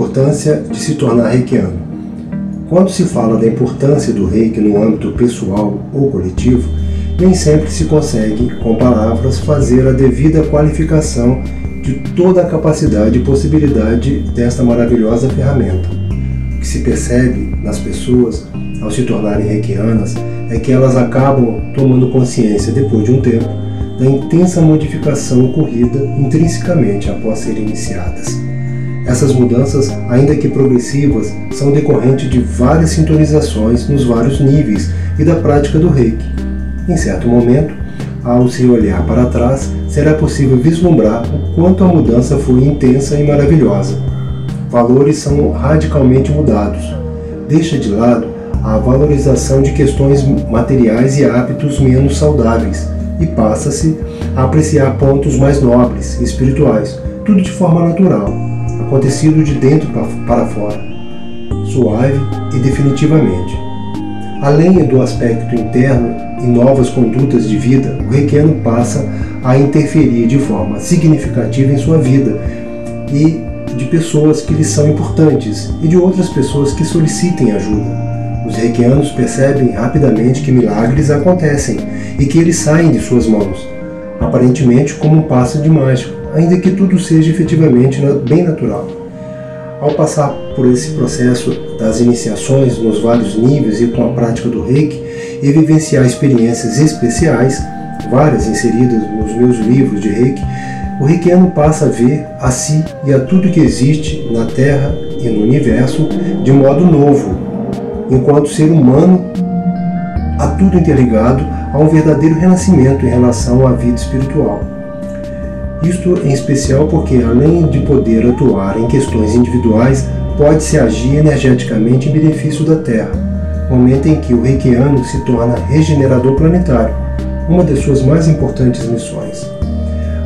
Importância de se tornar reikiano. Quando se fala da importância do reiki no âmbito pessoal ou coletivo, nem sempre se consegue, com palavras, fazer a devida qualificação de toda a capacidade e possibilidade desta maravilhosa ferramenta. O que se percebe nas pessoas ao se tornarem reikianas é que elas acabam tomando consciência, depois de um tempo, da intensa modificação ocorrida intrinsecamente após serem iniciadas. Essas mudanças, ainda que progressivas, são decorrentes de várias sintonizações nos vários níveis e da prática do reiki. Em certo momento, ao se olhar para trás, será possível vislumbrar o quanto a mudança foi intensa e maravilhosa. Valores são radicalmente mudados. Deixa de lado a valorização de questões materiais e hábitos menos saudáveis e passa-se a apreciar pontos mais nobres espirituais, tudo de forma natural, acontecido de dentro para fora, suave e definitivamente. Além do aspecto interno e novas condutas de vida, o reikiano passa a interferir de forma significativa em sua vida e de pessoas que lhe são importantes e de outras pessoas que solicitem ajuda. Os reikianos percebem rapidamente que milagres acontecem e que eles saem de suas mãos, aparentemente como um passo de mágica, ainda que tudo seja efetivamente bem natural. Ao passar por esse processo das iniciações nos vários níveis e com a prática do reiki e vivenciar experiências especiais, várias inseridas nos meus livros de reiki, o reikiano passa a ver a si e a tudo que existe na Terra e no universo de modo novo, enquanto ser humano, a tudo interligado a um verdadeiro renascimento em relação à vida espiritual. Isto em especial porque, além de poder atuar em questões individuais, pode-se agir energeticamente em benefício da Terra, momento em que o reikiano se torna regenerador planetário, uma das suas mais importantes missões.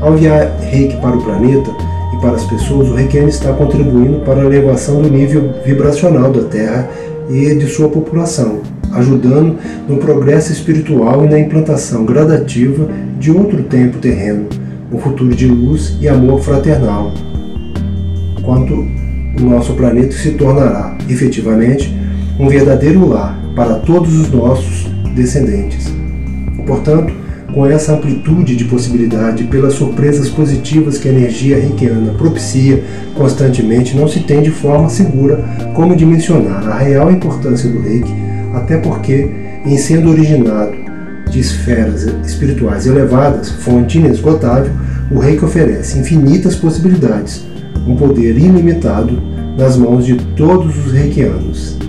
Ao enviar reiki para o planeta e para as pessoas, o reikiano está contribuindo para a elevação do nível vibracional da Terra e de sua população, ajudando no progresso espiritual e na implantação gradativa de outro tempo terreno, um futuro de luz e amor fraternal, quanto o nosso planeta se tornará, efetivamente, um verdadeiro lar para todos os nossos descendentes. Portanto, com essa amplitude de possibilidade, pelas surpresas positivas que a energia reikiana propicia constantemente, não se tem de forma segura como dimensionar a real importância do reiki, até porque, em sendo originado de esferas espirituais elevadas, fonte inesgotável, o reiki oferece infinitas possibilidades, um poder ilimitado nas mãos de todos os reikianos.